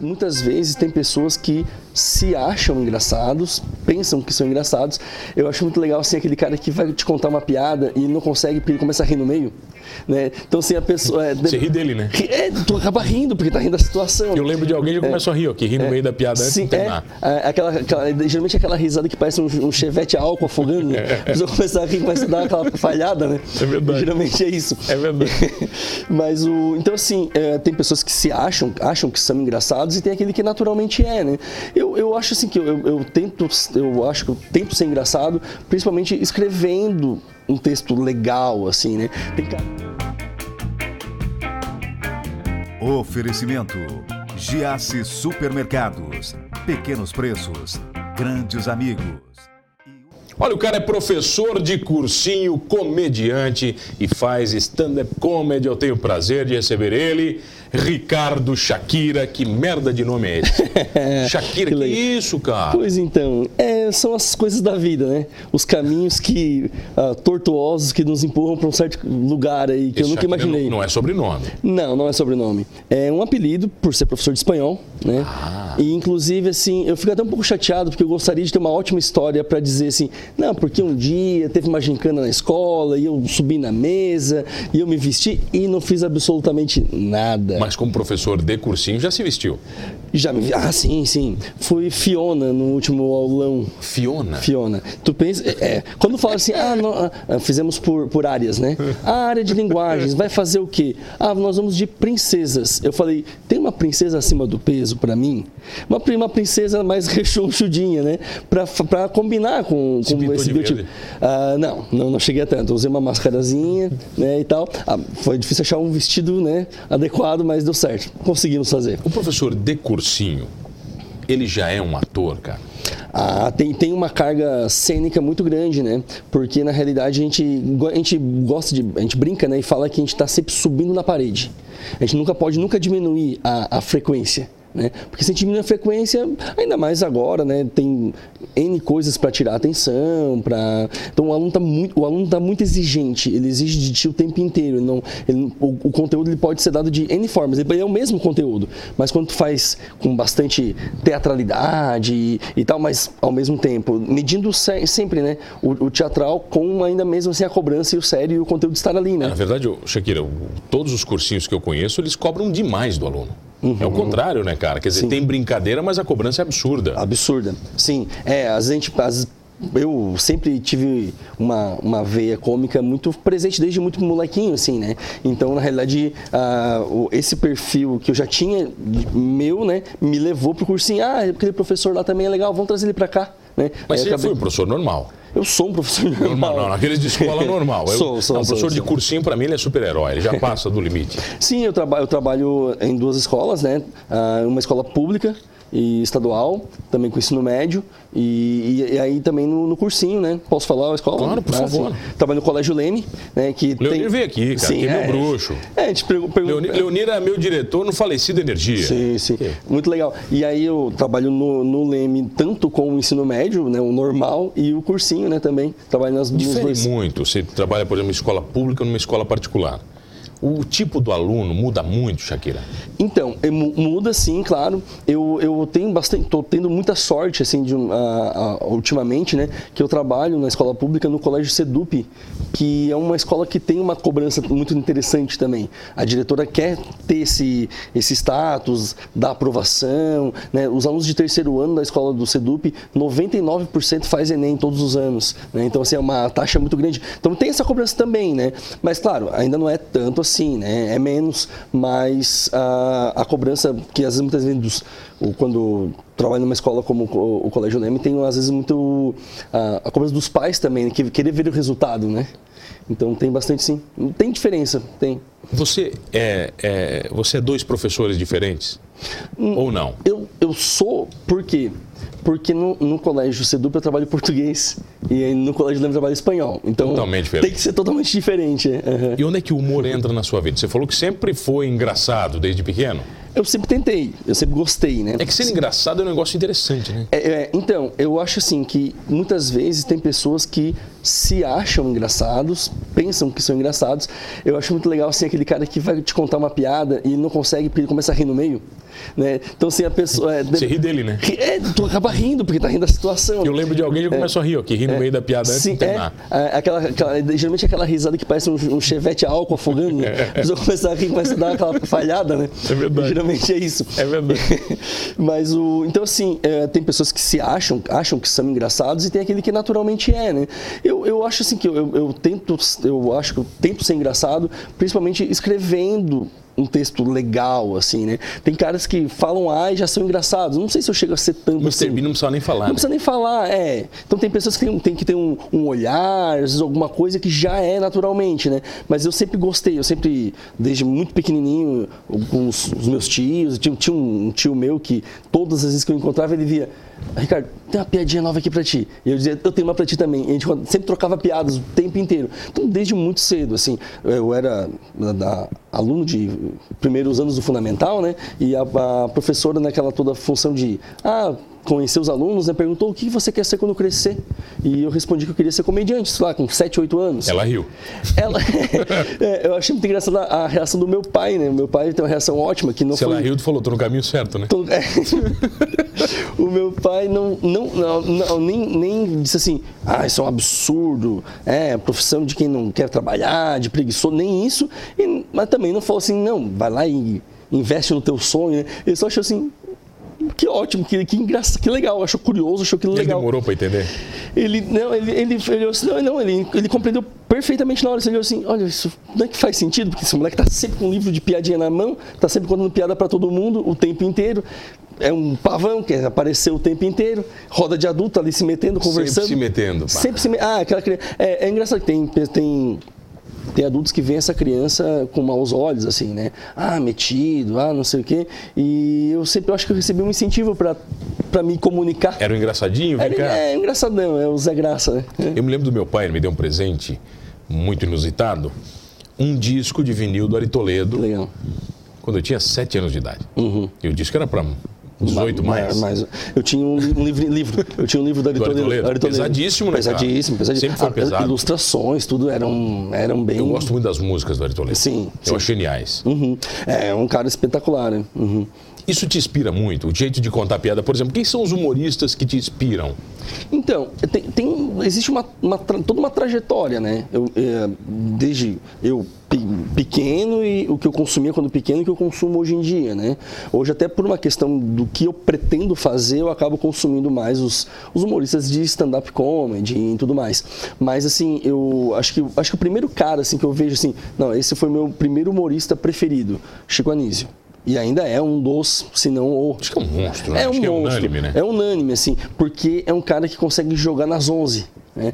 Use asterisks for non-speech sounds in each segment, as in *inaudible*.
muitas vezes tem pessoas que se acham engraçados, pensam que são engraçados. Eu acho muito legal assim aquele cara que vai te contar uma piada e não consegue porque ele começa a rir no meio. Né? Então, assim, a pessoa. É, Você ri dele, né? É, tu acaba rindo, porque tá rindo da situação. Eu lembro de alguém que começou a rir, ó, que ri no É. meio da piada antes de Sim, terminar. é, é, aquela, aquela- geralmente aquela risada que parece um, um chevette álcool afogando. Né? A pessoa começa a rir, começa a dar aquela falhada, né? É verdade. Geralmente é isso. É verdade. *laughs* Mas o. Então, assim, é, tem pessoas que se acham, acham que são engraçados e tem aquele que naturalmente é, né? Eu, eu acho assim que eu, eu, eu tento, eu acho que eu tento ser engraçado, principalmente escrevendo um texto legal, assim, né? Tem. Oferecimento: Giasse Supermercados. Pequenos preços, grandes amigos. Olha, o cara é professor de cursinho, comediante e faz stand-up comedy. Eu tenho o prazer de receber ele, Ricardo Shakira. Que merda de nome é esse? *laughs* Shakira, que, legal. isso, cara? Pois então, é, são as coisas da vida, né? Os caminhos que ah, tortuosos que nos empurram para um certo lugar aí que Esse eu nunca Shakira imaginei. Não, não é sobrenome. Não, não é sobrenome. É um apelido por ser professor de espanhol, né? Ah. E inclusive assim, eu fico até um pouco chateado porque eu gostaria de ter uma ótima história para dizer assim, não, porque um dia teve uma gincana na escola e eu subi na mesa e eu me vesti e não fiz absolutamente nada. Mas como professor de cursinho já se vestiu. Já me vi, ah, sim, sim. Fui Fiona no último aulão. Fiona. Fiona, tu pensa, é, é, quando fala assim, ah, nó- ah, fizemos por, por áreas, né? A área de linguagens vai fazer o quê? Ah, nós vamos de princesas. Eu falei, tem uma princesa acima do peso para mim? Uma, uma princesa mais *laughs* rechonchudinha, né? Pra, pra combinar com, com esse de biotipo. Ah, não, não, não cheguei a tanto. Usei uma mascarazinha, né, e tal. Ah, foi difícil achar um vestido, né, adequado, mas deu certo. Conseguimos fazer. O professor de cursinho, ele já é um ator, cara? Ah, tem, tem uma carga cênica muito grande, né? Porque na realidade a gente, a gente gosta de. A gente brinca né? e fala que a gente está sempre subindo na parede. A gente nunca pode nunca diminuir a, a frequência. Né? Porque se a diminui a frequência, ainda mais agora, né? tem N coisas para tirar atenção. Pra... Então o aluno está muito, o aluno tá muito exigente, ele exige de ti o tempo inteiro. Ele não, ele- o, o conteúdo ele pode ser dado de N formas, ele é o mesmo conteúdo, mas quando tu faz com bastante teatralidade e, e tal, mas ao mesmo tempo, medindo se- sempre né? o, o teatral com ainda mesmo assim a cobrança e o sério e o conteúdo estar ali. Né? Na verdade, ô, Shakira, todos os cursinhos que eu conheço, eles cobram demais do aluno. É o contrário, né, cara? Quer dizer, Sim. tem brincadeira, mas a cobrança é absurda. Absurda. Sim, é, às vezes a gente. às- eu sempre tive uma, uma veia cômica muito presente desde muito molequinho, assim, né? Então, na realidade, o- esse perfil que eu já tinha meu, né, me levou pro cursinho. Ah, aquele professor lá também é legal, vamos trazer ele pra cá, né? Mas Aí você já foi acabei- um professor normal. Eu sou um professor normal. Normal, não, naqueles de escola normal. Eu, Sou, sou, não, sou, professor de sou. cursinho, pra mim, ele é super-herói, ele já *laughs* passa do limite. Sim, eu, traba eu trabalho em duas escolas, né? Ah, uma escola pública e estadual, também com ensino médio, e, e- e aí também no, no cursinho, né? Posso falar a escola? Claro, por Ah, favor. sim. Trabalho no Colégio Leme, né? Que Leonir tem... veio aqui, cara, que é meu bruxo. É, a gente pergu- pergu- Leonir, Leonir é meu diretor no Falecido Energia. Sim, sim. Muito legal. E aí eu trabalho no, no Leme tanto com o ensino médio, né? O normal, e o cursinho, né? Também. Trabalho nas Difere dois. muito. Você trabalha, por exemplo, em escola pública ou numa escola particular. O tipo do aluno muda muito, Shakira. Então, mu- muda sim, claro. Eu, eu tenho bastante, tô tendo muita sorte assim de a- a- ultimamente, né, que eu trabalho na escola pública no Colégio Sedup, que é uma escola que tem uma cobrança muito interessante também. A diretora quer ter esse esse status da aprovação, né? Os alunos de terceiro ano da escola do Sedup, 99% faz ENEM todos os anos, né? Então assim é uma taxa muito grande. Então tem essa cobrança também, né? Mas claro, ainda não é tanto assim, né? É menos, mas a, a cobrança que às vezes muitas vezes dos, quando trabalho numa escola como o, o Colégio Leme tem às vezes muito a, a cobrança dos pais também, né? que querer ver o resultado, né? Então tem bastante sim. Tem diferença, tem. Você é, é- você é dois professores diferentes? Ou não? Eu, eu sou, por quê? Porque no, no colégio Sedup eu trabalho português e no colégio Leme eu trabalho espanhol. Então Totalmente diferente. tem que ser totalmente diferente. Aham. E onde é que o humor entra na sua vida? Você falou que sempre foi engraçado desde pequeno. Eu sempre tentei, eu sempre gostei, né? É que ser engraçado é um negócio interessante, né? É, é, então, eu acho assim que muitas vezes tem pessoas que se acham engraçados, pensam que são engraçados. Eu acho muito legal assim aquele cara que vai te contar uma piada e não consegue porque ele começa a rir no meio. Né? Então, assim, a pessoa. É, Você ri dele, né? É, tu acaba rindo, porque tá rindo da situação. Eu lembro de alguém que começou a rir, ó, que ri no meio da piada antes de Sim, é, terminar. é, aquela, aquela- geralmente aquela risada que parece um, um chevette álcool afogando. Né? *laughs* A pessoa começa a rir, começa a dar aquela falhada, né? É verdade. Geralmente é isso. É verdade. *laughs* Mas o. Então, assim, é, tem pessoas que se acham, acham que são engraçados e tem aquele que naturalmente é, né? Eu, eu acho assim que eu, eu, eu tento, eu acho que eu tento ser engraçado, principalmente escrevendo um texto legal, assim, né? Tem caras que falam A e já são engraçados. Não sei se eu chego a ser tanto Mr. assim. Bean não precisa nem falar. Não né? precisa nem falar, é. Então tem pessoas que tem, que ter um, um olhar, às vezes alguma coisa que já é naturalmente, né? Mas eu sempre gostei, eu sempre, desde muito pequenininho, com os, os meus tios, tinha, tinha um tio meu que todas as vezes que eu encontrava ele via, Ricardo, tem uma piadinha nova aqui pra ti. E eu dizia, eu tenho uma pra ti também. E a gente sempre trocava piadas o tempo inteiro. Então desde muito cedo, assim, eu era da- aluno de primeiros anos do fundamental, né? E a, a professora naquela toda função de, ah, conhecer os alunos, né, perguntou o que você quer ser quando crescer. E eu respondi que eu queria ser comediante, sei lá, com 7, 8 anos. Ela riu. Ela- *laughs* É, eu achei muito engraçada a reação do meu pai, né? Meu pai tem uma reação ótima, que não Se foi... ela riu, tu falou, tô no caminho certo, né? Então, *laughs* é. o meu pai não, não, não, não, nem, nem disse assim, ah, isso é um absurdo, é profissão de quem não quer trabalhar, de preguiçoso, nem isso, e- mas também não falou assim, não, vai lá e investe no teu sonho, né? Ele só achou assim, que ótimo, que, que engraçado, que legal, achou curioso, achou que Ele legal. demorou pra entender. Ele, não, ele, ele, ele, assim, não, não, ele, ele compreendeu perfeitamente na hora. Ele olhou assim, olha, isso não é que faz sentido, porque esse moleque tá sempre com um livro de piadinha na mão, tá sempre contando piada para todo mundo o tempo inteiro. É um pavão que apareceu o tempo inteiro, roda de adulto ali se metendo, conversando. se metendo, pá. Sempre se me... Ah, aquela criança. É, é engraçado que tem, tem, tem adultos que veem essa criança com maus olhos, assim, né? Ah, metido, ah, não sei o quê. E eu sempre acho que eu recebi um incentivo para me comunicar. Era o engraçadinho, vem É, cá. é engraçadão, é o Zé Graça, né? Eu me lembro do meu pai, ele me deu um presente muito inusitado. Um disco de vinil do Ari Toledo, Legal. quando eu tinha 7 anos de idade. E o disco era para 18 mais. Mas eu tinha um, li- livro, livro, eu tinha um livro da Toledo. Pesadíssimo, né? Pesadíssimo, pesadíssimo. Sempre foi Ah, pesado. Ilustrações, tudo eram, eram bem. Eu gosto muito das músicas do Ari Toledo. Sim, Eu sim. acho geniais. Uhum. É um cara espetacular, né? Uhum. Isso te inspira muito, o jeito de contar piada. Por exemplo, quem são os humoristas que te inspiram? Então, tem, tem- existe uma, uma toda uma trajetória, né? Eu, é, desde eu pe- pequeno e o que eu consumia quando pequeno e o que eu consumo hoje em dia, né? Hoje até por uma questão do que eu pretendo fazer, eu acabo consumindo mais os, os humoristas de stand-up comedy e tudo mais. Mas assim, eu acho que acho que o primeiro cara assim que eu vejo assim, não, esse foi meu primeiro humorista preferido, Chico Anísio. E ainda é um dos, se não o Acho que é um monstro, né? é um Acho é monstro. unânime, né? É unânime, assim, porque é um cara que consegue jogar nas 11, né?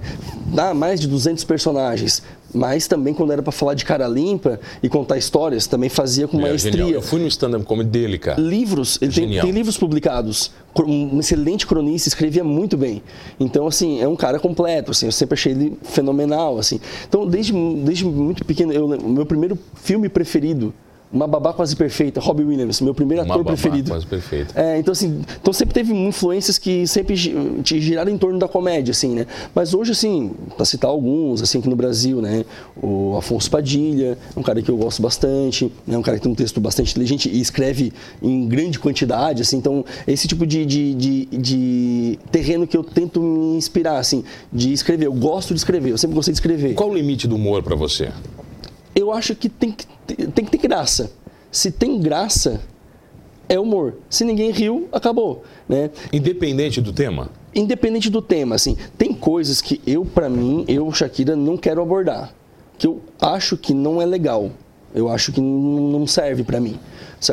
Dá mais de 200 personagens, mas também quando era para falar de cara limpa e contar histórias, também fazia com É, maestria. genial. Eu fui no stand-up comedy dele, cara. Livros, ele tem, tem livros publicados, um excelente cronista, escrevia muito bem. Então, assim, é um cara completo, assim, eu sempre achei ele fenomenal, assim. Então, desde, desde muito pequeno, eu, meu primeiro filme preferido, Uma Babá Quase Perfeita, Robbie Williams, meu primeiro Uma ator babá preferido. quase perfeita. É, então assim, então sempre teve influências que sempre te giraram em torno da comédia, assim, né? Mas hoje, assim, para citar alguns, assim, aqui no Brasil, né? O Afonso Padilha, é um cara que eu gosto bastante, é um cara que tem um texto bastante inteligente e escreve em grande quantidade, assim, então esse tipo de, de, de, de terreno que eu tento me inspirar, assim, de escrever. Eu gosto de escrever, eu sempre gostei de escrever. Qual o limite do humor pra você? Eu acho que tem que, ter- tem que ter graça. Se tem graça, é humor. Se ninguém riu, acabou, né? Independente do tema? independente do tema, assim, tem coisas que eu, pra mim, eu, Shakira, não quero abordar. Que eu acho que não é legal. Eu acho que não serve pra mim.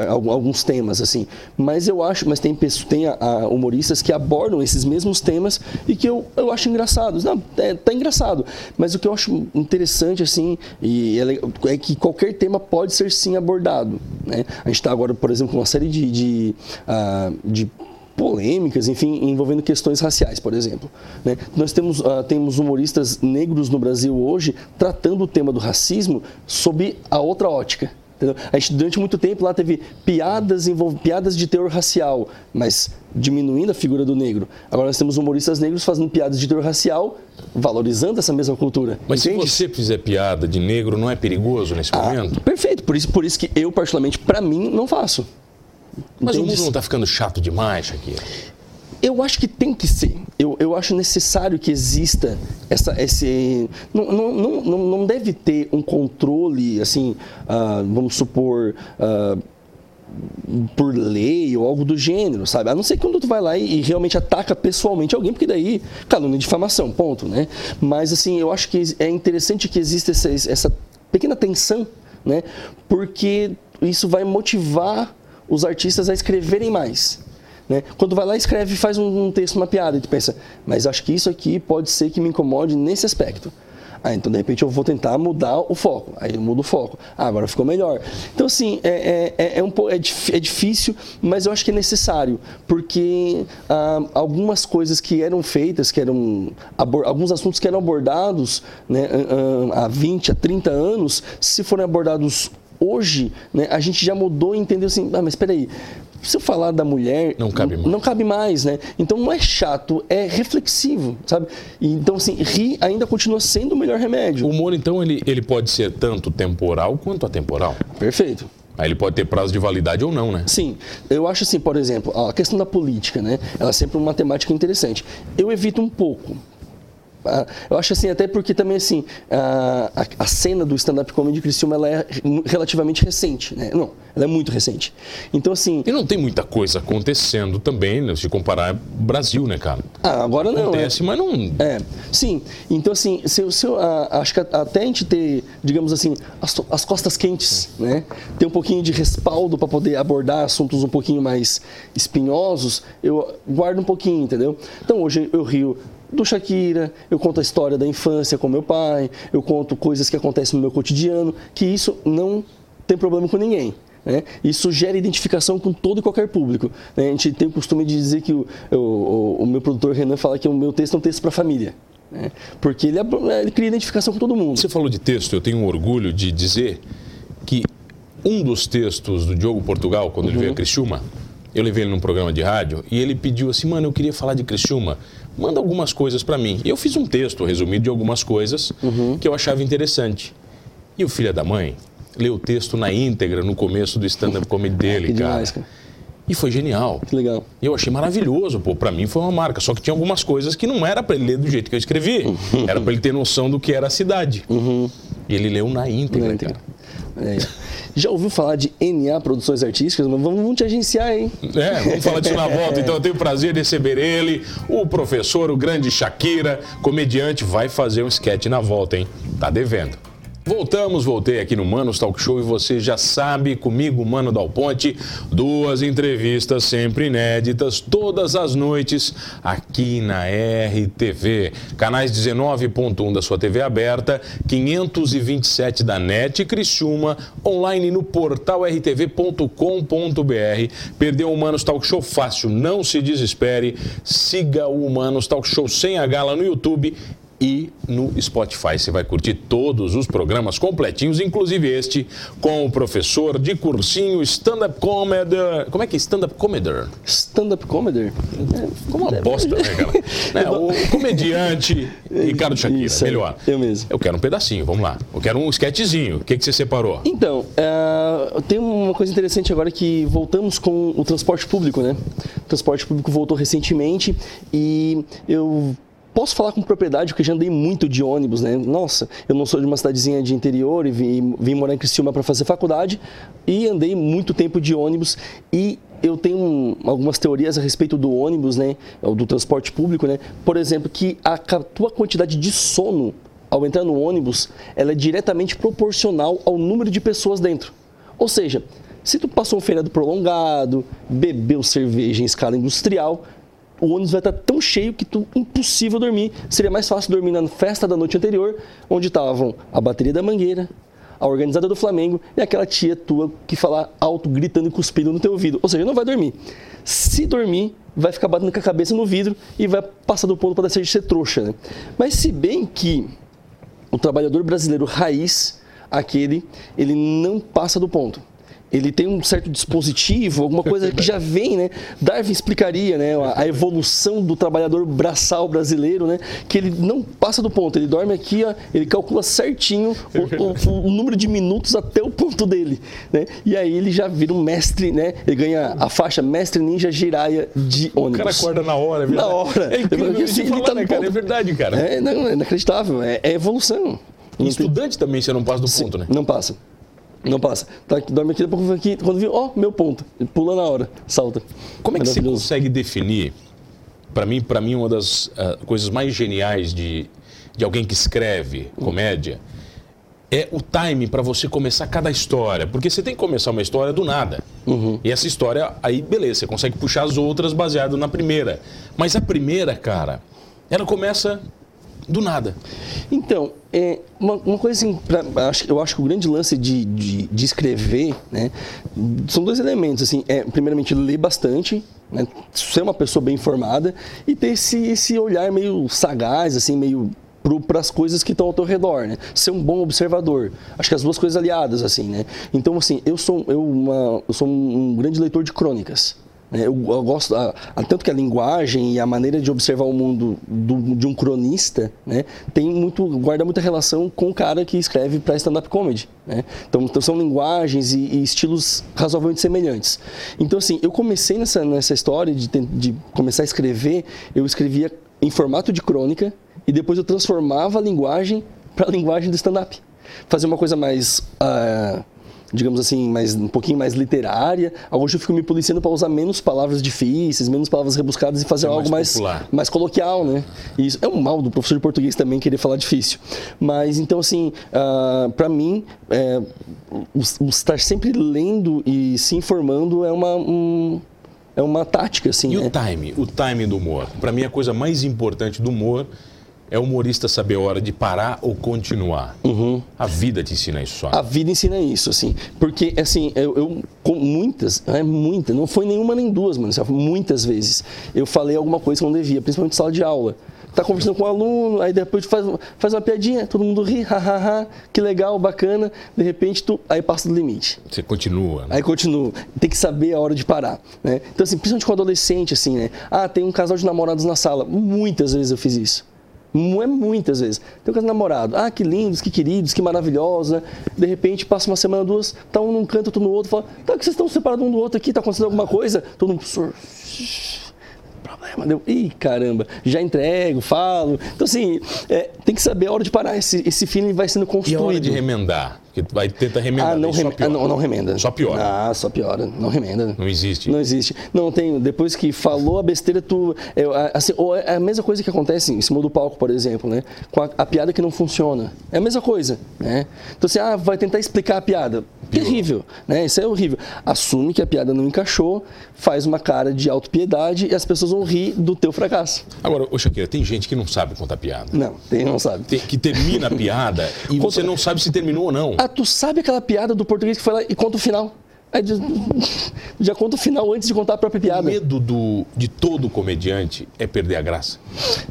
Alguns temas, assim. Mas eu acho, mas tem, tem a- a humoristas que abordam esses mesmos temas e que eu, eu acho engraçados. Não, é, tá engraçado. Mas o que eu acho interessante, assim, e é, é que qualquer tema pode ser sim abordado. Né? A gente está agora, por exemplo, com uma série de, de, ah, de polêmicas, enfim, envolvendo questões raciais, por exemplo. né? Nós temos, ah, temos humoristas negros no Brasil hoje tratando o tema do racismo sob a outra ótica. entendeu? A gente, durante muito tempo lá teve piadas, envol... piadas de teor racial, mas diminuindo a figura do negro. Agora nós temos humoristas negros fazendo piadas de teor racial, valorizando essa mesma cultura. Mas entende? se você fizer piada de negro, não é perigoso nesse Ah, momento? perfeito, por isso, por isso que eu, particularmente, para mim, não faço. Mas o entende? mundo não está ficando chato demais, Shakira? Eu acho que tem que ser. Eu, eu acho necessário que exista essa, esse. Não, não, não, não- deve ter um controle, assim, ah, vamos supor. ah, por lei ou algo do gênero, sabe? A não ser quando tu vai lá e, e realmente ataca pessoalmente alguém, porque daí calúnia e difamação, ponto, né? Mas assim, eu acho que é interessante que exista essa, essa pequena tensão, né? Porque isso vai motivar os artistas a escreverem mais. Né? Quando vai lá e escreve, faz um, um texto, uma piada, e tu pensa, mas acho que isso aqui pode ser que me incomode nesse aspecto. Ah, então de repente eu vou tentar mudar o foco. Aí eu mudo o foco. Ah, agora ficou melhor. Então, assim, é, é, é, um, pouco- é, é difícil, mas eu acho que é necessário, porque ah, algumas coisas que eram feitas, que eram alguns assuntos que eram abordados né, há 20, há 30 anos, se forem abordados hoje, né, a gente já mudou e entendeu assim, ah, mas espera aí, se eu falar da mulher, Não cabe mais. não cabe mais, né? Então não é chato, é reflexivo, sabe? Então assim, rir ainda continua sendo o melhor remédio. O humor, então, ele, ele pode ser tanto temporal quanto atemporal. Perfeito. Aí ele pode ter prazo de validade ou não, né? Sim, eu acho assim, por exemplo, a questão da política, né? Ela é sempre uma temática interessante. Eu evito um pouco. Ah, Eu acho assim, até porque também assim, a, a- a cena do stand-up comedy de Criciúma, ela é relativamente recente, né? Não, ela é muito recente. Então assim, E não tem muita coisa acontecendo também, né, se comparar Brasil, né, cara? ah, agora não? Acontece, mas não... É, sim. Então, assim, se, se ah, acho que até a gente ter, digamos assim, as, as costas quentes, né? Ter um pouquinho de respaldo para poder abordar assuntos um pouquinho mais espinhosos, eu guardo um pouquinho, entendeu? Então, hoje eu rio do Shakira, eu conto a história da infância com meu pai, eu conto coisas que acontecem no meu cotidiano, que isso não tem problema com ninguém. né? Isso gera identificação com todo e qualquer público. né? A gente tem o costume de dizer que o, o- o- meu produtor Renan fala que o meu texto é um texto para a família. né? Porque ele, ele cria identificação com todo mundo. Você falou de texto, eu tenho um orgulho de dizer que um dos textos do Diogo Portugal, quando ele Uhum. veio a Criciúma, eu levei ele num programa de rádio e ele pediu assim, mano, eu queria falar de Criciúma, manda algumas coisas pra mim. E eu fiz um texto resumido de algumas coisas Uhum. que eu achava interessante. E o filho da mãe leu o texto na íntegra no começo do stand-up comedy *laughs* dele, Que cara. demais, cara. E foi genial. Que legal. E eu achei maravilhoso, pô. Pra mim foi uma marca. Só que tinha algumas coisas que não era pra ele ler do jeito que eu escrevi. Era pra ele ter noção do que era a cidade. E ele leu na íntegra, Uhum. Na cara. É. Já ouviu falar de NA Produções Artísticas? Mas vamos, vamos te agenciar, hein? É, vamos falar disso na *laughs* volta. Então eu tenho o prazer de receber ele, o professor, o grande Shakira, comediante, vai fazer um sketch na volta, hein? Tá devendo. Voltamos, voltei aqui no Manos Talk Show e você já sabe, comigo, Mano Dal Ponte, duas entrevistas sempre inéditas, todas as noites, aqui na RTV. Canais 19.1 da sua TV aberta, 527 da NET Criciúma, online no portal rtv.com.br. Perdeu o Humanos Talk Show fácil, não se desespere. Siga o Humanos Talk Show sem a gala no YouTube no Spotify. Você vai curtir todos os programas completinhos, inclusive este, com o professor de cursinho Stand-Up Comedy. Como é que é Stand-Up Comedy? Stand-up comedy? É, Como uma bosta, né, cara? *laughs* É, o comediante *laughs* Ricardo Shakira, Isso melhor. eu mesmo. Eu quero um pedacinho, vamos lá. Eu quero um sketchzinho. O que, que você separou? Então, é, tem uma coisa interessante agora que voltamos com o transporte público, né? O transporte público voltou recentemente e eu posso falar com propriedade porque já andei muito de ônibus, né? Nossa, eu não sou de uma cidadezinha de interior e vim, vim morar em Criciúma para fazer faculdade e andei muito tempo de ônibus e eu tenho algumas teorias a respeito do ônibus, né? Ou Do transporte público, né? Por exemplo, que a tua quantidade de sono ao entrar no ônibus, ela é diretamente proporcional ao número de pessoas dentro. Ou seja, se tu passou um feriado prolongado, bebeu cerveja em escala industrial, o ônibus vai estar tão cheio que tu impossível dormir. Seria mais fácil dormir na festa da noite anterior, onde estavam a bateria da Mangueira, a organizada do Flamengo e aquela tia tua que fala alto, gritando e cuspindo no teu ouvido. Ou seja, não vai dormir. Se dormir, vai ficar batendo com a cabeça no vidro e vai passar do ponto para deixar de ser trouxa. Né? Mas se bem que o trabalhador brasileiro raiz, aquele, ele não passa do ponto. Ele tem um certo dispositivo, alguma coisa que já vem, né? Darwin explicaria, né? A, evolução do trabalhador braçal brasileiro, né? Que ele não passa do ponto, ele dorme aqui, ó, ele calcula certinho o, o, o, número de minutos até o ponto dele, né? E aí ele já vira um mestre, né? Ele ganha a faixa mestre ninja giraia de ônibus. O cara acorda na hora, é Na hora. É incrível, assim, falar, tá né, cara? é verdade, cara. É, não, é inacreditável, é, é evolução. E estudante também você não passa do Sim, ponto, né? Não passa. Não passa. Tá, dorme aqui, depois aqui, quando viu, ó, meu ponto. Ele pula na hora, salta. Como é que você consegue definir? Para mim, para mim uma das uh, coisas mais geniais de, de alguém que escreve comédia é o time para você começar cada história, porque você tem que começar uma história do nada. Uhum. E essa história aí, beleza, você consegue puxar as outras baseado na primeira. Mas a primeira, cara, ela começa do nada. Então, é, uma, uma coisa assim, pra, eu acho que o grande lance de, de, de, escrever, né, são dois elementos, assim, é, primeiramente ler bastante, né, ser uma pessoa bem informada e ter esse, esse olhar meio sagaz, assim, meio para as coisas que estão ao teu redor, né? Ser um bom observador. Acho que as duas coisas aliadas, assim, né? Então, assim, eu sou, eu uma, eu sou um grande leitor de crônicas. Né? Eu, eu, gosto, a, a, tanto que a linguagem e a maneira de observar o mundo do, de um cronista né, tem muito, guarda muita relação com o cara que escreve para stand-up comedy. Né? Então, então, são linguagens e, e, estilos razoavelmente semelhantes. Então, assim, eu comecei nessa, nessa história de, de começar a escrever, eu escrevia em formato de crônica e depois eu transformava a linguagem para a linguagem do stand-up. Fazer uma coisa mais. Uh, digamos assim, mais, um pouquinho mais literária. Hoje eu fico me policiando para usar menos palavras difíceis, menos palavras rebuscadas e fazer é algo mais, mais, mais, coloquial, né? E isso é um mal do professor de português também querer falar difícil. Mas então, assim, uh, ah, para mim, é, o, o, estar sempre lendo e se informando é uma. Um, é uma tática, assim. E né? o time? O time do humor? Para mim, a coisa mais importante do humor é o humorista saber a hora de parar ou continuar. Uhum. A vida te ensina isso. Só. A vida ensina isso, assim. Porque, assim, eu, eu com muitas, é muita, não foi nenhuma nem duas, mano. Muitas vezes eu falei alguma coisa que não devia, principalmente em sala de aula. Tá conversando com um aluno, aí depois faz, faz uma piadinha, todo mundo ri, hahaha, que legal, bacana. De repente, tu, aí passa do limite. Você continua. Né? Aí continua. Tem que saber a hora de parar, né? Então, assim, principalmente com adolescente, assim, né? Ah, tem um casal de namorados na sala. Muitas vezes eu fiz isso. É muitas vezes. Tem um caso namorado. Ah, que lindos, que queridos, que maravilhosos, né? De repente, passa uma semana, duas, tá um num canto, outro no outro, fala, tá, que vocês estão separados um do outro aqui, tá acontecendo alguma coisa? Todo mundo, problema. Deu, ih, caramba, já entrego, falo. Então, assim, é, tem que saber a hora de parar. Esse, esse feeling vai sendo construído. E a hora de remendar? Porque vai tentar remendar. Ah, não, rem... ah, não, não, remenda. Só piora. Ah, só piora. Não remenda. Não existe. Não existe. Não tem. Depois que falou a besteira, tu. É, assim, ou é a mesma coisa que acontece em cima do palco, por exemplo, né? Com a, a, piada que não funciona. É a mesma coisa, né? Então, assim, ah, vai tentar explicar a piada. Pior. Terrível, né? Isso é horrível. Assume que a piada não encaixou, faz uma cara de autopiedade e as pessoas vão rir do teu fracasso. Agora, ô Shakira, tem gente que não sabe contar piada. Não, tem, não sabe. Tem, que termina a piada e Conta... você não sabe se terminou ou não. Ah, tu sabe aquela piada do português que foi lá e conta o final. Aí *laughs* já conta o final antes de contar a própria piada. O medo do, de todo comediante é perder a graça?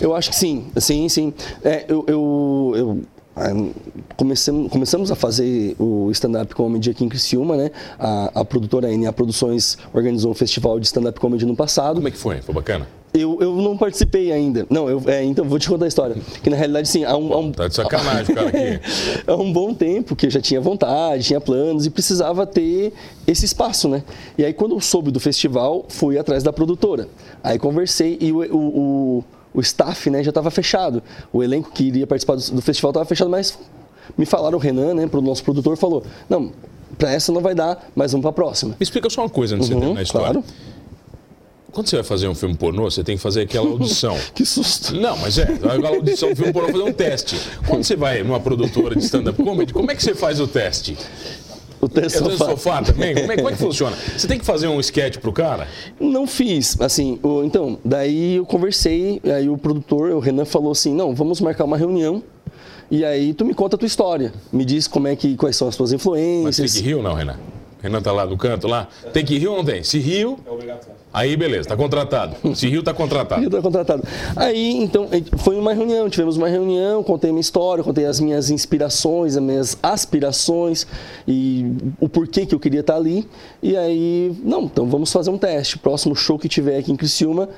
Eu acho que sim, sim, sim. É, eu, eu, eu Comecemos, começamos a fazer o stand-up comedy aqui em Criciúma, né? A, a produtora NA Produções organizou um festival de stand-up comedy no passado. Como é que foi? Foi bacana? Eu, eu não participei ainda. Não, eu, é, então vou te contar a história. Que na realidade, sim, há um. Há um tá de sacanagem, cara, aqui. *laughs* há um bom tempo que eu já tinha vontade, tinha planos e precisava ter esse espaço, né? E aí, quando eu soube do festival, fui atrás da produtora. Aí conversei e o, o, o, o staff né, já estava fechado. O elenco que iria participar do, do festival estava fechado, mas me falaram, o Renan, né, para o nosso produtor, falou: não, para essa não vai dar, mas vamos para a próxima. Me explica só uma coisa antes uhum, de você terminar a história. Claro. Quando você vai fazer um filme pornô, você tem que fazer aquela audição. *laughs* que susto. Não, mas é, aquela audição do filme pornô fazer um teste. *laughs* Quando você vai numa produtora de stand-up comedy, como é que você faz o teste? O teste é sofá. sofá também? Como é, como é, que funciona? Você tem que fazer um sketch pro cara? Não fiz, assim, o, então, daí eu conversei, aí o produtor, o Renan falou assim, não, vamos marcar uma reunião e aí tu me conta a tua história, me diz como é que, quais são as tuas influências. Mas Clique Rio não, Renan? Renan tá lá no canto lá. Tem que rir ou não tem? Se riu, aí beleza, tá contratado. Se riu, tá contratado. Eu tô contratado. Aí, então, foi uma reunião, tivemos uma reunião, contei minha história, contei as minhas inspirações, as minhas aspirações e o porquê que eu queria estar ali. E aí, não, então vamos fazer um teste. Próximo show que tiver aqui em Criciúma,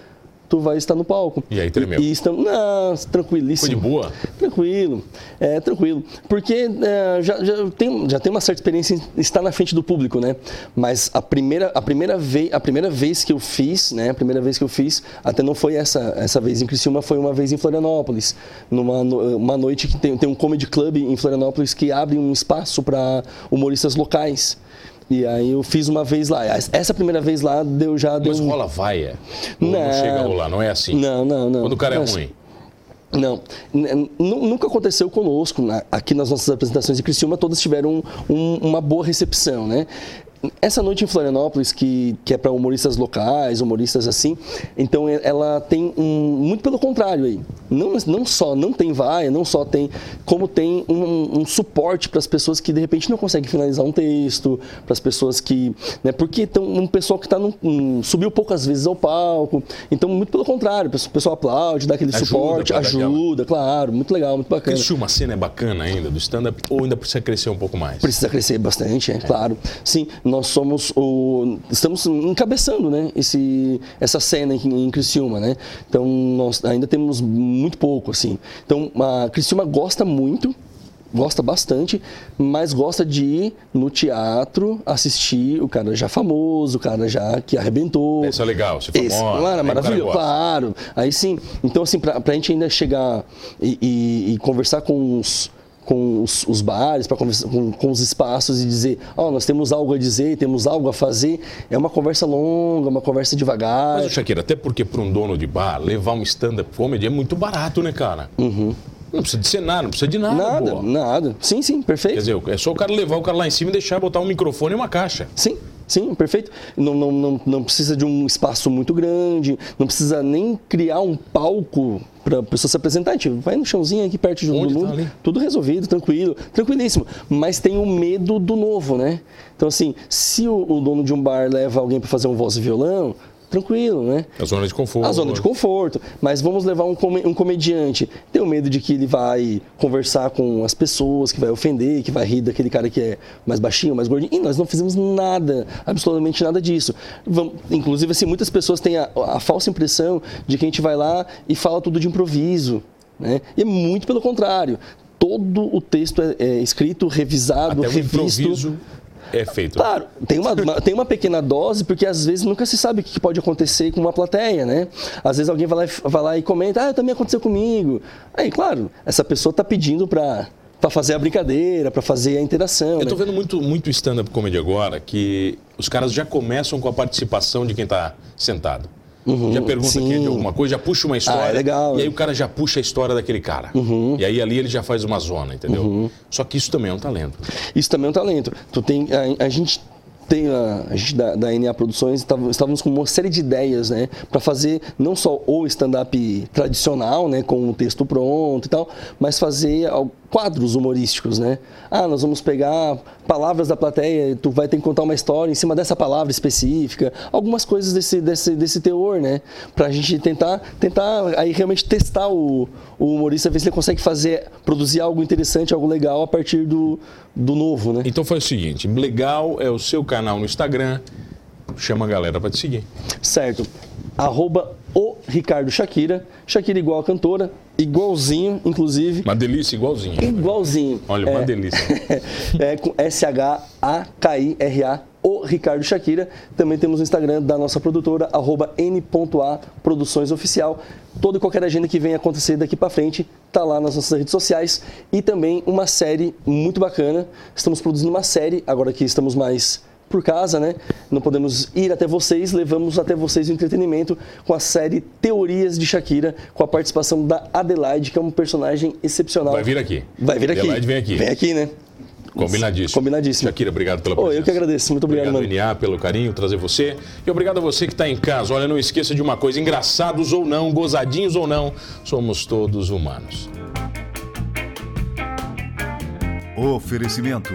tu vai estar no palco. E aí, tremeu? E, e estamos, não, tranquilíssimo. Foi de boa? Tranquilo, é, tranquilo. Porque é, já, já, tem, já tem uma certa experiência em estar na frente do público, né? Mas a primeira, a primeira, vez, a primeira vez que eu fiz, né? A primeira vez que eu fiz, até não foi essa, essa vez em Criciúma, foi uma vez em Florianópolis. Numa uma noite que tem, tem um comedy club em Florianópolis que abre um espaço para humoristas locais. E aí eu fiz uma vez lá. Essa primeira vez lá deu já deu. Mas rola vaia? Ou não, Não. chega a rolar, não é assim? Não, não, não. Quando o cara é Mas- ruim. Não, N- n- nunca aconteceu conosco. Aqui nas nossas apresentações em Criciúma, todas tiveram um- uma boa recepção, né? Essa noite em Florianópolis, que, que é para humoristas locais, humoristas assim, então ela tem um. Muito pelo contrário aí. Não, não só não tem vaia, não só tem. Como tem um, um suporte para as pessoas que de repente não conseguem finalizar um texto, para as pessoas que. Né, porque tem um pessoal que tá num, um, subiu poucas vezes ao palco. Então, muito pelo contrário, o pessoal- aplaude, dá aquele Ajuda suporte, dar aquela- ajuda, claro, muito legal, muito bacana. Criciúma, a cena é bacana ainda do stand-up ou ainda precisa crescer um pouco mais? Precisa crescer bastante, é, claro. Sim, nós somos o. Estamos encabeçando né, esse, essa cena em, em Criciúma, né? Então nós ainda temos muito pouco, assim. Então a Criciúma gosta muito. Gosta bastante, mas gosta de ir no teatro assistir o cara já famoso, o cara já que arrebentou. Isso é legal, se Esse, famosa. claro, maravilhoso, claro. Aí sim, então assim, pra, pra gente ainda chegar e, e- e conversar com os, com os, os bares, pra conversar com, com os espaços e dizer, ó, nós temos algo a dizer, temos algo a fazer, é uma conversa longa, uma conversa devagar. Mas, Shakira, até porque para um dono de bar, levar um stand-up comedy é muito barato, né, cara? Não precisa de cenário, não precisa de nada, Uhum. nada, pô. nada. Sim, sim, perfeito. Quer dizer, é só o cara levar o cara lá em cima e deixar botar um microfone e uma caixa. Sim, sim, perfeito. Não, não, não, não precisa de um espaço muito grande, não precisa nem criar um palco para a pessoa se apresentar. Gente vai no chãozinho aqui perto de todo tá mundo, ali? tudo resolvido, tranquilo, tranquilíssimo. Mas tem o medo do novo, né? Então, assim, se o, o dono de um bar leva alguém para fazer um voz e violão, tranquilo, né? A zona de conforto. A zona de conforto. Mas vamos levar um, come- um comediante. Tem o medo de que ele vai conversar com as pessoas, que vai ofender, que vai rir daquele cara que é mais baixinho, mais gordinho. E nós não fizemos nada, absolutamente nada disso. Vamos- inclusive, assim, muitas pessoas têm a, a falsa impressão de que a gente vai lá e fala tudo de improviso. Né? E é muito pelo contrário. Todo o texto é, é escrito, revisado, Até o revisto. improviso é feito. Claro, tem uma, uma- tem uma pequena dose, porque às vezes nunca se sabe o que pode acontecer com uma plateia, né? Às vezes alguém vai lá, e- vai lá e comenta, ah, também aconteceu comigo. Aí, claro, essa pessoa está pedindo para fazer a brincadeira, para fazer a interação. Eu tô né? vendo muito, muito stand-up comedy agora que os caras já começam com a participação de quem tá sentado. Já pergunta sim. quem é de alguma coisa, já puxa uma história. Ah, é legal, E aí né? o cara já puxa a história daquele cara. E aí ali ele já faz uma zona, entendeu? Só que isso também é um talento. Isso também é um talento. Tu tem, a, a gente tem a, a gente da, da NA Produções estávamos com uma série de ideias, né, para fazer não só o stand-up tradicional, né, com o texto pronto e tal, mas fazer quadros humorísticos, né? Ah, nós vamos pegar palavras da plateia, tu vai ter que contar uma história em cima dessa palavra específica, algumas coisas desse, desse, desse teor, né? Pra gente tentar, tentar aí realmente testar o, o humorista, ver se ele consegue fazer, produzir algo interessante, algo legal a partir do, do novo, né? Então faz o seguinte: legal é o seu canal no Instagram. Chama a galera pra te seguir. Certo. Arroba o Ricardo Shakira. Shakira igual a cantora, igualzinho, inclusive. Uma delícia igualzinha. Igualzinho. Olha, uma É. delícia. *laughs* é com S-H-A-K-I-R-A, o Ricardo Shakira. Também temos o Instagram da nossa produtora, arroba n.a Produções Oficial. Toda e qualquer agenda que venha acontecer daqui para frente tá lá nas nossas redes sociais. E também uma série muito bacana. Estamos produzindo uma série, agora que estamos mais por casa, né? Não podemos ir até vocês, levamos até vocês o entretenimento com a série Teorias de Shakira, com a participação da Adelaide, que é um personagem excepcional. Vai vir aqui. Vai vir aqui. Adelaide vem aqui. Vem aqui, né? Combinadíssimo. Combinadíssimo. Shakira, obrigado pela presença. eu que agradeço. Muito obrigado, Obrigado, mano. NA, pelo carinho, trazer você. E obrigado a você que está em casa. Olha, não esqueça de uma coisa: engraçados ou não, gozadinhos ou não, somos todos humanos. Oferecimento.